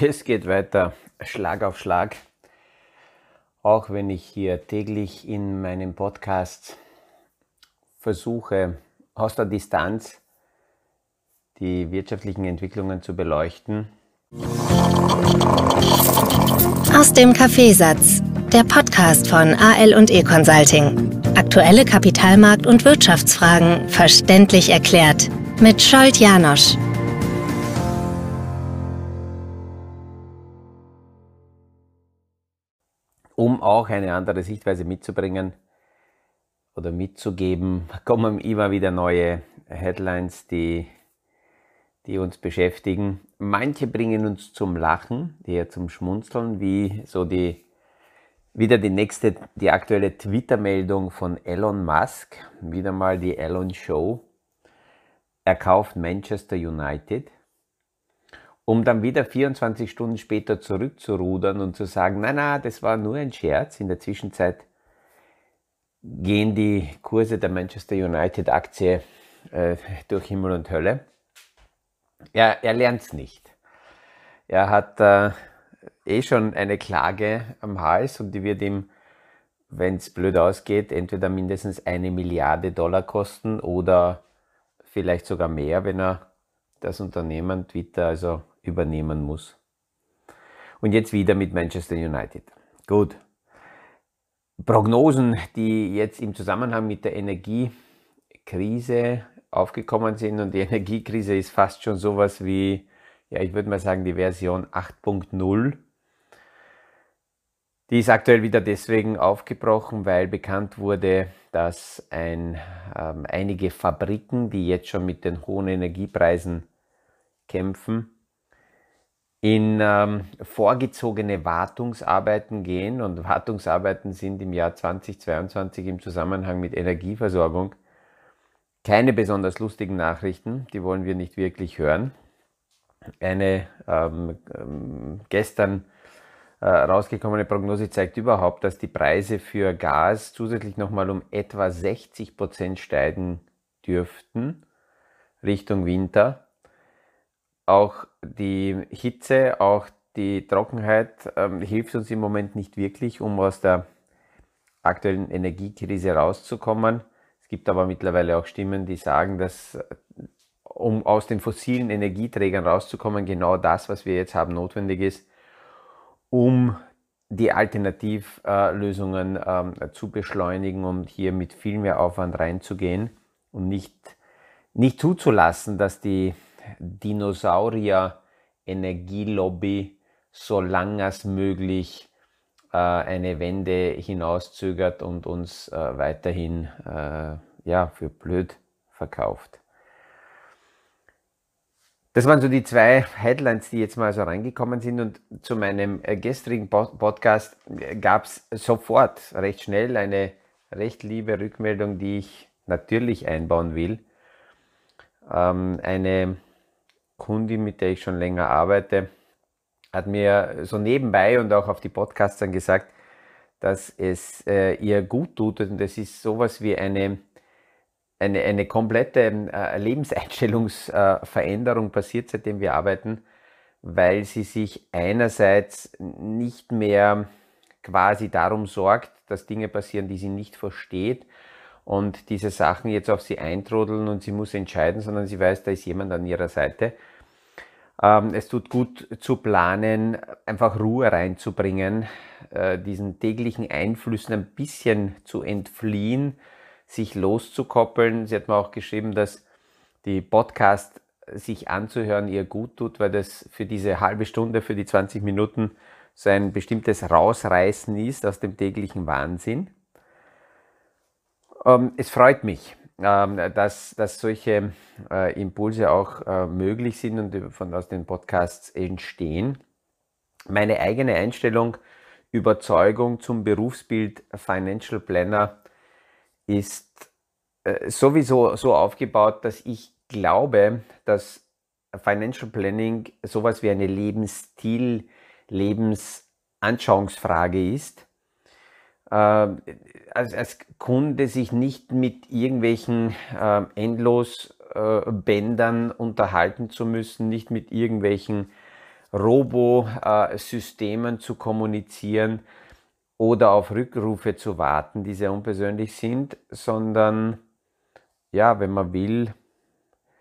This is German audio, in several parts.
Es geht weiter, Schlag auf Schlag. Auch wenn ich hier täglich in meinem Podcast versuche, aus der Distanz die wirtschaftlichen Entwicklungen zu beleuchten. Aus dem Kaffeesatz, der Podcast von AL und E Consulting. Aktuelle Kapitalmarkt- und Wirtschaftsfragen verständlich erklärt mit Scholt Janosch. Um auch eine andere Sichtweise mitzubringen oder mitzugeben, kommen immer wieder neue Headlines, die, die uns beschäftigen. Manche bringen uns zum Lachen, eher zum Schmunzeln, wie so die wieder die nächste, die aktuelle Twitter-Meldung von Elon Musk, wieder mal die Elon Show. Er kauft Manchester United, um dann wieder 24 Stunden später zurückzurudern und zu sagen, nein, nein, das war nur ein Scherz. In der Zwischenzeit gehen die Kurse der Manchester United Aktie äh, durch Himmel und Hölle. Er, er lernt es nicht. Er hat äh, eh schon eine Klage am Hals und die wird ihm, wenn es blöd ausgeht, entweder mindestens eine Milliarde Dollar kosten oder vielleicht sogar mehr, wenn er das Unternehmen Twitter also übernehmen muss. Und jetzt wieder mit Manchester United. Gut. Prognosen, die jetzt im Zusammenhang mit der Energiekrise aufgekommen sind und die Energiekrise ist fast schon sowas wie, ja, ich würde mal sagen, die Version 8.0 die ist aktuell wieder deswegen aufgebrochen, weil bekannt wurde, dass ein, ähm, einige Fabriken, die jetzt schon mit den hohen Energiepreisen kämpfen, in ähm, vorgezogene Wartungsarbeiten gehen. Und Wartungsarbeiten sind im Jahr 2022 im Zusammenhang mit Energieversorgung keine besonders lustigen Nachrichten. Die wollen wir nicht wirklich hören. Eine ähm, ähm gestern rausgekommene Prognose zeigt überhaupt, dass die Preise für Gas zusätzlich nochmal um etwa 60 Prozent steigen dürften Richtung Winter. Auch die Hitze, auch die Trockenheit ähm, hilft uns im Moment nicht wirklich, um aus der aktuellen Energiekrise rauszukommen. Es gibt aber mittlerweile auch Stimmen, die sagen, dass um aus den fossilen Energieträgern rauszukommen, genau das, was wir jetzt haben, notwendig ist um die Alternativlösungen ähm, zu beschleunigen und hier mit viel mehr Aufwand reinzugehen und nicht, nicht zuzulassen, dass die Dinosaurier-Energielobby so lang als möglich äh, eine Wende hinauszögert und uns äh, weiterhin äh, ja, für blöd verkauft. Das waren so die zwei Headlines, die jetzt mal so reingekommen sind. Und zu meinem äh, gestrigen Podcast äh, gab es sofort recht schnell eine recht liebe Rückmeldung, die ich natürlich einbauen will. Ähm, eine Kundin, mit der ich schon länger arbeite, hat mir so nebenbei und auch auf die Podcasts dann gesagt, dass es äh, ihr gut tut. Und das ist sowas wie eine eine, eine komplette äh, Lebenseinstellungsveränderung passiert, seitdem wir arbeiten, weil sie sich einerseits nicht mehr quasi darum sorgt, dass Dinge passieren, die sie nicht versteht und diese Sachen jetzt auf sie eintrudeln und sie muss entscheiden, sondern sie weiß, da ist jemand an ihrer Seite. Ähm, es tut gut zu planen, einfach Ruhe reinzubringen, äh, diesen täglichen Einflüssen ein bisschen zu entfliehen sich loszukoppeln. Sie hat mir auch geschrieben, dass die Podcast sich anzuhören ihr gut tut, weil das für diese halbe Stunde, für die 20 Minuten so ein bestimmtes Rausreißen ist aus dem täglichen Wahnsinn. Ähm, es freut mich, ähm, dass, dass solche äh, Impulse auch äh, möglich sind und von, aus den Podcasts entstehen. Meine eigene Einstellung, Überzeugung zum Berufsbild Financial Planner ist äh, sowieso so aufgebaut, dass ich glaube, dass Financial Planning sowas wie eine Lebensstil, Lebensanschauungsfrage ist. als, als, Kunde sich nicht mit irgendwelchen äh, Endlosbändern äh, unterhalten zu müssen, nicht mit irgendwelchen Robo-Systemen zu kommunizieren oder auf Rückrufe zu warten, die sehr unpersönlich sind, sondern ja, wenn man will,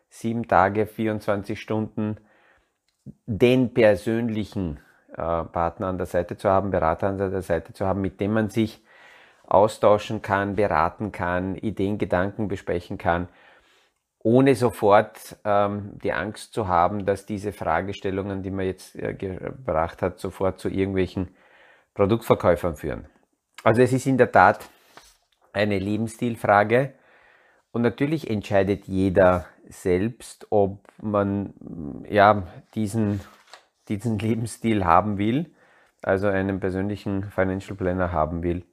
sieben Tage, 24 Stunden den persönlichen äh, Partner an der Seite zu haben, Berater an der Seite zu haben, mit dem man sich austauschen kann, beraten kann, Ideen, Gedanken besprechen kann, ohne sofort ähm, die Angst zu haben, dass diese Fragestellungen, die man jetzt äh, gebracht hat, sofort zu irgendwelchen Produktverkäufern führen. Also es ist in der Tat eine Lebensstilfrage und natürlich entscheidet jeder selbst, ob man ja, diesen, diesen Lebensstil haben will, also einen persönlichen Financial Planner haben will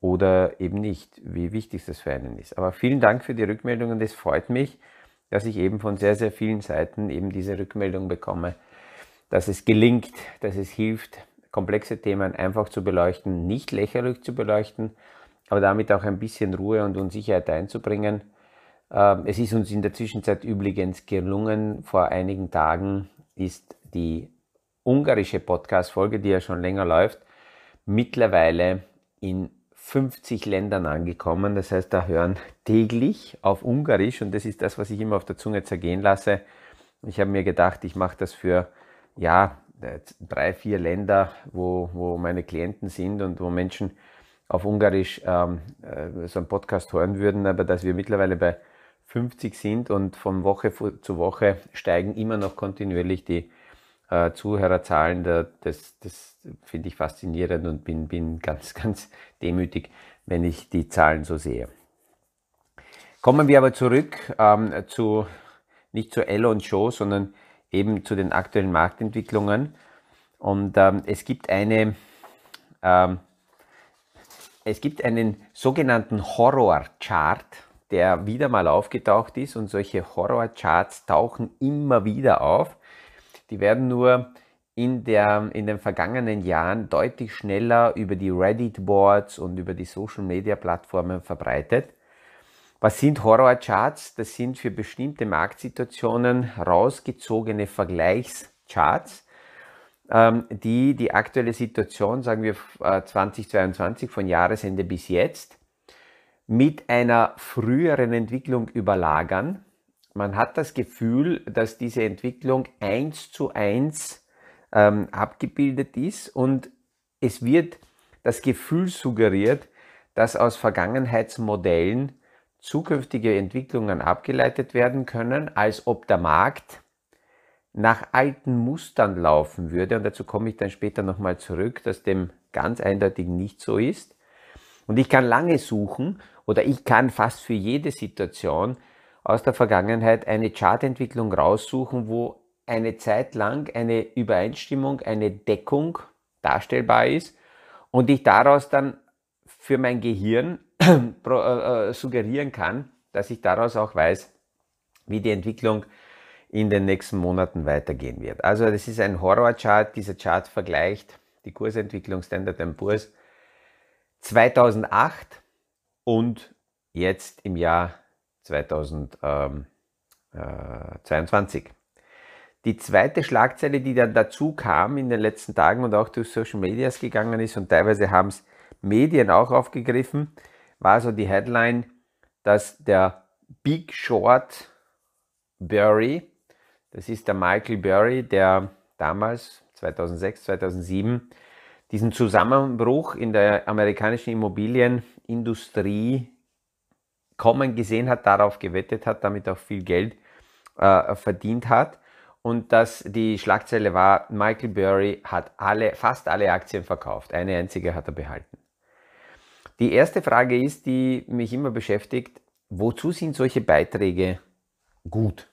oder eben nicht, wie wichtig das für einen ist. Aber vielen Dank für die Rückmeldung und es freut mich, dass ich eben von sehr, sehr vielen Seiten eben diese Rückmeldung bekomme, dass es gelingt, dass es hilft, komplexe Themen einfach zu beleuchten, nicht lächerlich zu beleuchten, aber damit auch ein bisschen Ruhe und Unsicherheit einzubringen ähm, es ist uns in der Zwischenzeit übrigens gelungen, vor einigen Tagen ist die ungarische Podcast-Folge, die ja schon länger läuft, mittlerweile in 50 Ländern angekommen. Das heißt, da hören täglich auf Ungarisch und das ist das, was ich immer auf der Zunge zergehen lasse. Ich habe mir gedacht, ich mache das für ja, drei, vier Länder, wo, wo meine Klienten sind und wo Menschen auf Ungarisch ähm, äh, so einen Podcast hören würden, aber dass wir mittlerweile bei 50 sind und von Woche zu Woche steigen immer noch kontinuierlich die äh, Zuhörerzahlen. Das, das finde ich faszinierend und bin, bin ganz, ganz demütig, wenn ich die Zahlen so sehe. Kommen wir aber zurück ähm, zu, nicht zu Elon Show, sondern eben zu den aktuellen Marktentwicklungen. Und ähm, es gibt eine, ähm, es gibt einen sogenannten Horror-Chart der wieder mal aufgetaucht ist und solche Horrorcharts tauchen immer wieder auf. Die werden nur in, der, in den vergangenen Jahren deutlich schneller über die Reddit-Boards und über die Social-Media-Plattformen verbreitet. Was sind Horrorcharts? Das sind für bestimmte Marktsituationen rausgezogene Vergleichscharts, ähm, die die aktuelle Situation, sagen wir 2022 äh, von Jahresende bis jetzt, mit einer früheren Entwicklung überlagern. Man hat das Gefühl, dass diese Entwicklung eins zu eins ähm, abgebildet ist und es wird das Gefühl suggeriert, dass aus Vergangenheitsmodellen zukünftige Entwicklungen abgeleitet werden können, als ob der Markt nach alten Mustern laufen würde. Und dazu komme ich dann später nochmal zurück, dass dem ganz eindeutig nicht so ist. Und ich kann lange suchen oder ich kann fast für jede Situation aus der Vergangenheit eine Chartentwicklung raussuchen, wo eine Zeit lang eine Übereinstimmung, eine Deckung darstellbar ist und ich daraus dann für mein Gehirn suggerieren kann, dass ich daraus auch weiß, wie die Entwicklung in den nächsten Monaten weitergehen wird. Also das ist ein Horrorchart. Dieser Chart vergleicht die Kursentwicklung Standard Poor's 2008 und jetzt im Jahr 2022. Die zweite Schlagzeile, die dann dazu kam in den letzten Tagen und auch durch Social Medias gegangen ist und teilweise haben es Medien auch aufgegriffen, war so die Headline, dass der Big Short Burry, das ist der Michael Burry, der damals 2006, 2007 diesen Zusammenbruch in der amerikanischen Immobilienindustrie kommen gesehen hat, darauf gewettet hat, damit auch viel Geld äh, verdient hat. Und dass die Schlagzeile war, Michael Burry hat alle, fast alle Aktien verkauft. Eine einzige hat er behalten. Die erste Frage ist, die mich immer beschäftigt, wozu sind solche Beiträge gut?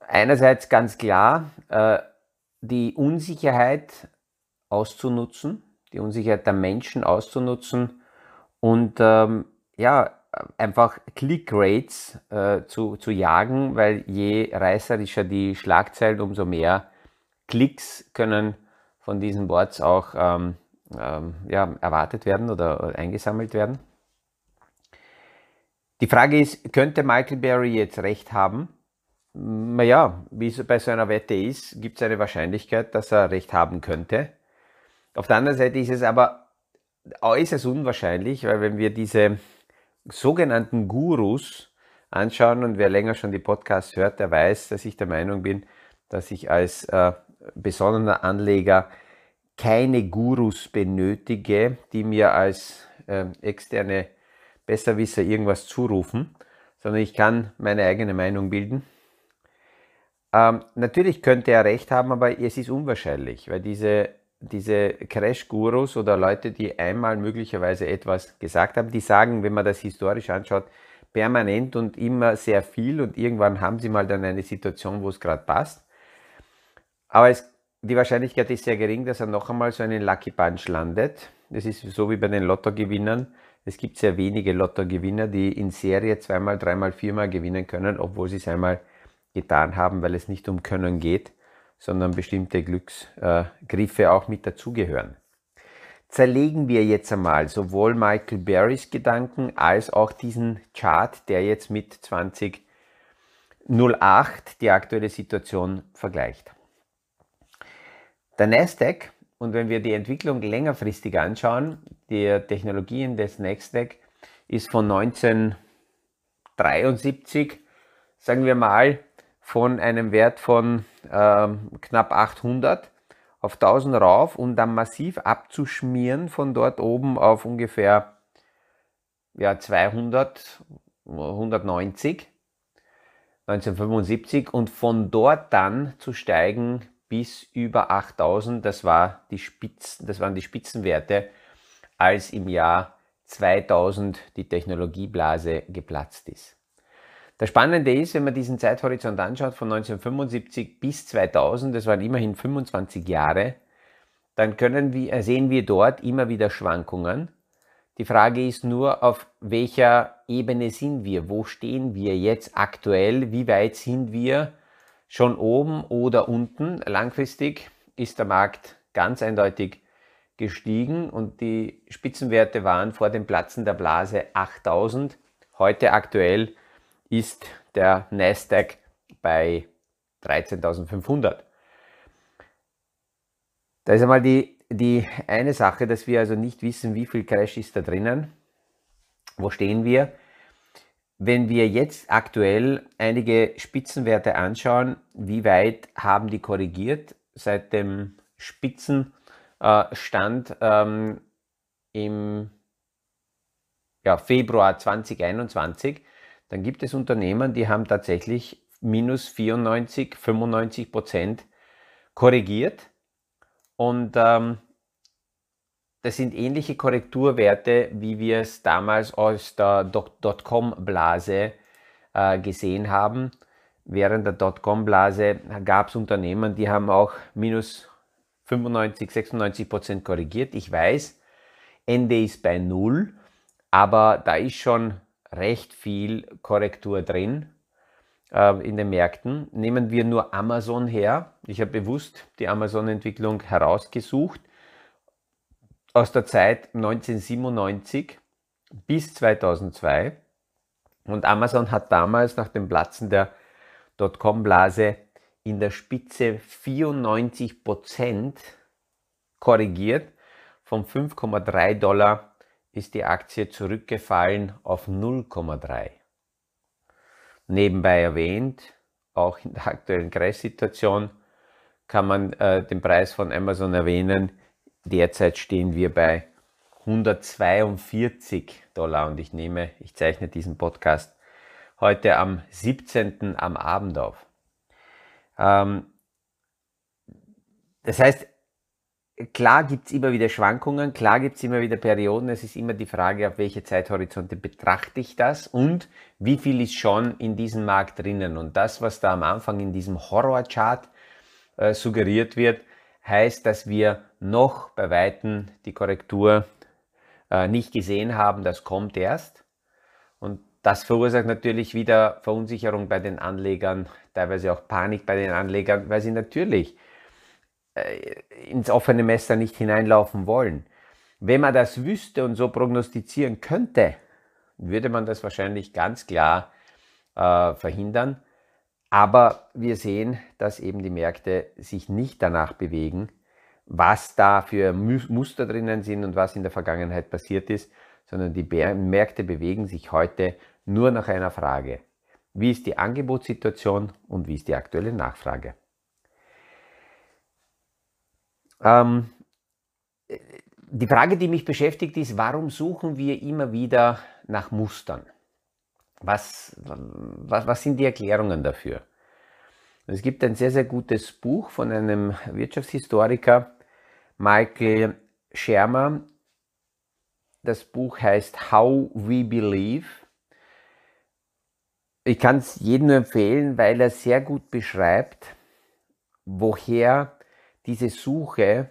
Einerseits ganz klar, äh, die Unsicherheit auszunutzen, die Unsicherheit der Menschen auszunutzen und ähm, ja, einfach Click-Rates äh, zu, zu jagen, weil je reißerischer die Schlagzeilen, umso mehr Klicks können von diesen Boards auch ähm, ähm, ja, erwartet werden oder eingesammelt werden. Die Frage ist, könnte Michael Berry jetzt recht haben? Naja, wie es bei so einer Wette ist, gibt es eine Wahrscheinlichkeit, dass er recht haben könnte. Auf der anderen Seite ist es aber äußerst unwahrscheinlich, weil wenn wir diese sogenannten Gurus anschauen und wer länger schon die Podcasts hört, der weiß, dass ich der Meinung bin, dass ich als äh, besonnener Anleger keine Gurus benötige, die mir als äh, externe Besserwisser irgendwas zurufen, sondern ich kann meine eigene Meinung bilden. Ähm, natürlich könnte er recht haben, aber es ist unwahrscheinlich, weil diese, diese Crash-Gurus oder Leute, die einmal möglicherweise etwas gesagt haben, die sagen, wenn man das historisch anschaut, permanent und immer sehr viel und irgendwann haben sie mal dann eine Situation, wo es gerade passt. Aber es, die Wahrscheinlichkeit ist sehr gering, dass er noch einmal so einen Lucky Punch landet. Das ist so wie bei den Lottogewinnern. Es gibt sehr wenige Lottogewinner, die in Serie zweimal, dreimal, viermal gewinnen können, obwohl sie es einmal getan haben, weil es nicht um Können geht, sondern bestimmte Glücksgriffe auch mit dazugehören. Zerlegen wir jetzt einmal sowohl Michael Berrys Gedanken als auch diesen Chart, der jetzt mit 2008 die aktuelle Situation vergleicht. Der Nasdaq und wenn wir die Entwicklung längerfristig anschauen, die Technologien des Nasdaq ist von 1973, sagen wir mal, von einem Wert von ähm, knapp 800 auf 1000 rauf, um dann massiv abzuschmieren von dort oben auf ungefähr ja, 200, 190, 1975 und von dort dann zu steigen bis über 8000. Das, war die Spitzen, das waren die Spitzenwerte, als im Jahr 2000 die Technologieblase geplatzt ist. Das Spannende ist, wenn man diesen Zeithorizont anschaut, von 1975 bis 2000, das waren immerhin 25 Jahre, dann wir, sehen wir dort immer wieder Schwankungen. Die Frage ist nur, auf welcher Ebene sind wir? Wo stehen wir jetzt aktuell? Wie weit sind wir schon oben oder unten. Langfristig ist der Markt ganz eindeutig gestiegen und die Spitzenwerte waren vor dem Platzen der Blase 8000. Heute aktuell ist der Nasdaq bei 13.500. Da ist einmal die, die eine Sache, dass wir also nicht wissen, wie viel Crash ist da drinnen. Wo stehen wir? Wenn wir jetzt aktuell einige Spitzenwerte anschauen, wie weit haben die korrigiert seit dem Spitzenstand ähm, im ja, Februar 2021, dann gibt es Unternehmen, die haben tatsächlich minus 94, 95 Prozent korrigiert. Und ähm, das sind ähnliche Korrekturwerte, wie wir es damals aus der Dotcom-Blase äh, gesehen haben. Während der Dotcom-Blase gab es Unternehmen, die haben auch minus 95, 96 Prozent korrigiert. Ich weiß, Ende ist bei Null, aber da ist schon recht viel Korrektur drin äh, in den Märkten. Nehmen wir nur Amazon her. Ich habe bewusst die Amazon-Entwicklung herausgesucht aus der Zeit 1997 bis 2002. Und Amazon hat damals nach dem Platzen der Dotcom-Blase in der Spitze 94% korrigiert. Von 5,3 Dollar ist die Aktie zurückgefallen auf 0,3. Nebenbei erwähnt, auch in der aktuellen Crash-Situation kann man äh, den Preis von Amazon erwähnen, Derzeit stehen wir bei 142 Dollar und ich nehme, ich zeichne diesen Podcast heute am 17. am Abend auf. Ähm, das heißt, klar gibt es immer wieder Schwankungen, klar gibt es immer wieder Perioden. Es ist immer die Frage, auf welche Zeithorizonte betrachte ich das und wie viel ist schon in diesem Markt drinnen. Und das, was da am Anfang in diesem Horrorchart äh, suggeriert wird, heißt, dass wir noch bei Weitem die Korrektur äh, nicht gesehen haben. Das kommt erst. Und das verursacht natürlich wieder Verunsicherung bei den Anlegern, teilweise auch Panik bei den Anlegern, weil sie natürlich äh, ins offene Messer nicht hineinlaufen wollen. Wenn man das wüsste und so prognostizieren könnte, würde man das wahrscheinlich ganz klar äh, verhindern. Aber wir sehen, dass eben die Märkte sich nicht danach bewegen, was da für Muster drinnen sind und was in der Vergangenheit passiert ist, sondern die Märkte bewegen sich heute nur nach einer Frage. Wie ist die Angebotssituation und wie ist die aktuelle Nachfrage? Ähm, die Frage, die mich beschäftigt, ist, warum suchen wir immer wieder nach Mustern? Was, was, was sind die Erklärungen dafür? Es gibt ein sehr, sehr gutes Buch von einem Wirtschaftshistoriker, Michael Shermer. Das Buch heißt How We Believe. Ich kann es jedem nur empfehlen, weil er sehr gut beschreibt, woher diese Suche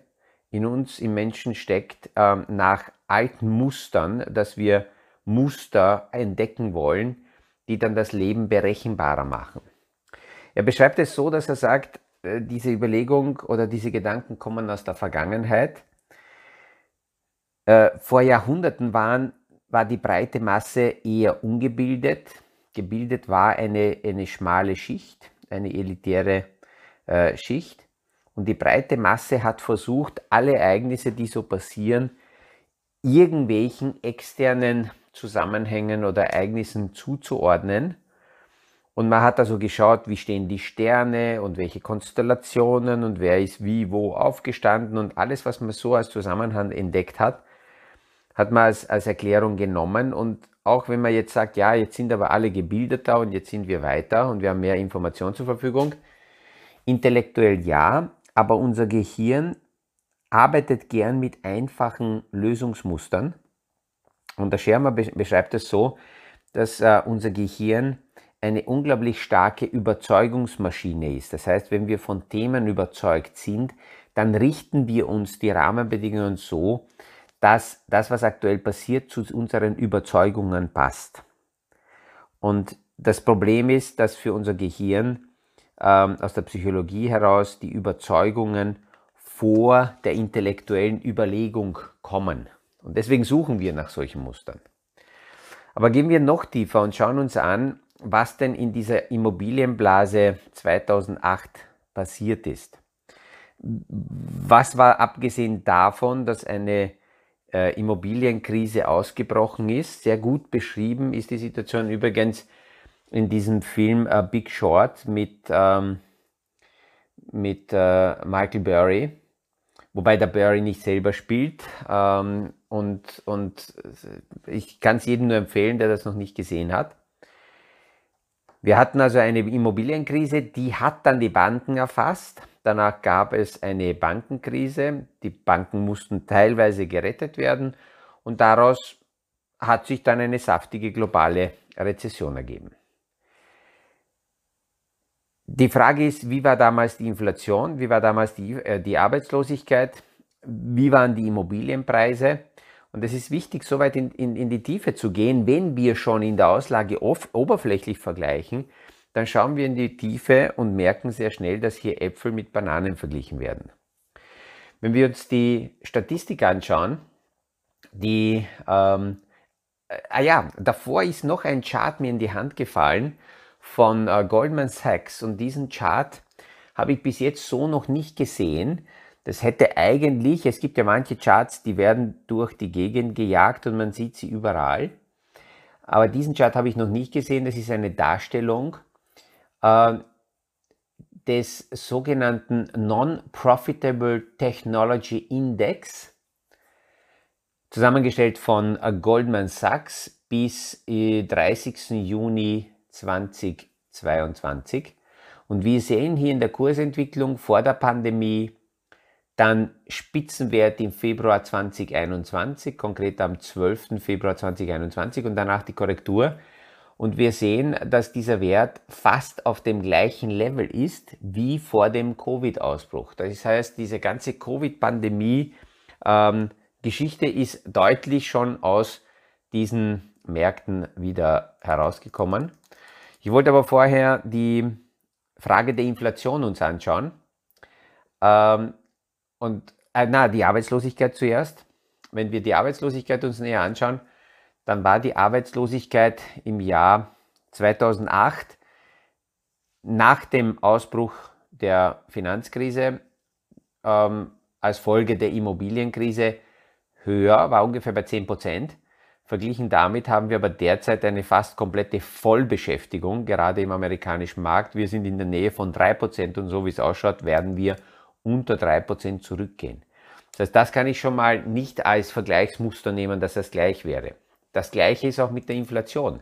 in uns, im Menschen steckt, äh, nach alten Mustern, dass wir Muster entdecken wollen, die dann das Leben berechenbarer machen. Er beschreibt es so, dass er sagt, äh, diese Überlegung oder diese Gedanken kommen aus der Vergangenheit. Äh, vor Jahrhunderten waren, war die breite Masse eher ungebildet. Gebildet war eine, eine schmale Schicht, eine elitäre äh, Schicht. Und die breite Masse hat versucht, alle Ereignisse, die so passieren, irgendwelchen externen Zusammenhängen oder Ereignissen zuzuordnen. Und man hat also geschaut, wie stehen die Sterne und welche Konstellationen und wer ist wie wo aufgestanden und alles, was man so als Zusammenhang entdeckt hat, hat man als, als Erklärung genommen. Und auch wenn man jetzt sagt, ja, jetzt sind aber alle gebildeter und jetzt sind wir weiter und wir haben mehr Informationen zur Verfügung, intellektuell ja, aber unser Gehirn arbeitet gern mit einfachen Lösungsmustern und der Schermer beschreibt es so, dass äh, unser Gehirn eine unglaublich starke Überzeugungsmaschine ist. Das heißt, wenn wir von Themen überzeugt sind, dann richten wir uns die Rahmenbedingungen so, dass das, was aktuell passiert, zu unseren Überzeugungen passt. Und das Problem ist, dass für unser Gehirn ähm, aus der Psychologie heraus die Überzeugungen vor der intellektuellen Überlegung kommen. Und deswegen suchen wir nach solchen Mustern. Aber gehen wir noch tiefer und schauen uns an, was denn in dieser Immobilienblase 2008 passiert ist. Was war abgesehen davon, dass eine äh, Immobilienkrise ausgebrochen ist? Sehr gut beschrieben ist die Situation übrigens in diesem Film äh, Big Short mit, ähm, mit äh, Michael Burry, wobei der Burry nicht selber spielt. Ähm, und, und ich kann es jedem nur empfehlen, der das noch nicht gesehen hat. Wir hatten also eine Immobilienkrise, die hat dann die Banken erfasst. Danach gab es eine Bankenkrise. Die Banken mussten teilweise gerettet werden und daraus hat sich dann eine saftige globale Rezession ergeben. Die Frage ist, wie war damals die Inflation, wie war damals die, äh, die Arbeitslosigkeit, wie waren die Immobilienpreise? Und es ist wichtig, so weit in, in, in die Tiefe zu gehen, wenn wir schon in der Auslage off, oberflächlich vergleichen, dann schauen wir in die Tiefe und merken sehr schnell, dass hier Äpfel mit Bananen verglichen werden. Wenn wir uns die Statistik anschauen, die, ähm, äh, ah ja, davor ist noch ein Chart mir in die Hand gefallen von äh, Goldman Sachs und diesen Chart habe ich bis jetzt so noch nicht gesehen. Das hätte eigentlich, es gibt ja manche Charts, die werden durch die Gegend gejagt und man sieht sie überall. Aber diesen Chart habe ich noch nicht gesehen. Das ist eine Darstellung äh, des sogenannten Non-Profitable Technology Index, zusammengestellt von äh, Goldman Sachs bis äh, 30. Juni 2022. Und wir sehen hier in der Kursentwicklung vor der Pandemie dann Spitzenwert im Februar 2021, konkret am 12. Februar 2021 und danach die Korrektur. Und wir sehen, dass dieser Wert fast auf dem gleichen Level ist wie vor dem Covid-Ausbruch. Das heißt, diese ganze Covid-Pandemie-Geschichte ähm, ist deutlich schon aus diesen Märkten wieder herausgekommen. Ich wollte aber vorher die Frage der Inflation uns anschauen. Ähm, und äh, na, die Arbeitslosigkeit zuerst. wenn wir die Arbeitslosigkeit uns näher anschauen, dann war die Arbeitslosigkeit im Jahr 2008 nach dem Ausbruch der Finanzkrise ähm, als Folge der Immobilienkrise höher, war ungefähr bei 10 Prozent. Verglichen damit haben wir aber derzeit eine fast komplette Vollbeschäftigung, gerade im amerikanischen Markt. Wir sind in der Nähe von 3 Prozent und so wie es ausschaut, werden wir unter 3 Prozent zurückgehen. Das heißt, das kann ich schon mal nicht als Vergleichsmuster nehmen, dass das gleich wäre. Das gleiche ist auch mit der Inflation.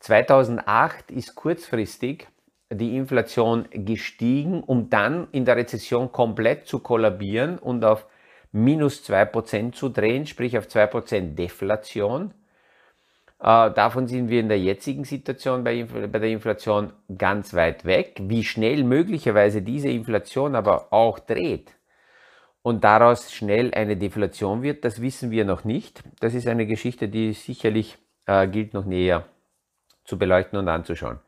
2008 ist kurzfristig die Inflation gestiegen, um dann in der Rezession komplett zu kollabieren und auf minus 2% zu drehen, sprich auf 2% Deflation. Äh, davon sind wir in der jetzigen Situation bei, bei, der Inflation ganz weit weg. Wie schnell möglicherweise diese Inflation aber auch dreht und daraus schnell eine Deflation wird, das wissen wir noch nicht. Das ist eine Geschichte, die sicherlich äh, gilt noch näher zu beleuchten und anzuschauen.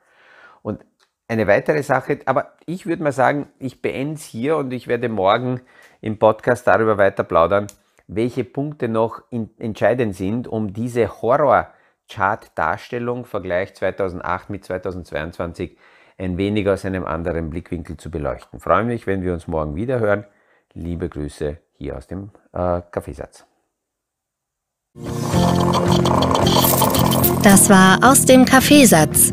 Eine weitere Sache, aber ich würde mal sagen, ich beende es hier und ich werde morgen im Podcast darüber weiter plaudern, welche Punkte noch in, entscheidend sind, um diese Horror-Chart-Darstellung, Vergleich 2008 mit 2022, ein wenig aus einem anderen Blickwinkel zu beleuchten. Freue mich, wenn wir uns morgen wieder hören. Liebe Grüße hier aus dem äh, Kaffeesatz. Das war aus dem Kaffeesatz,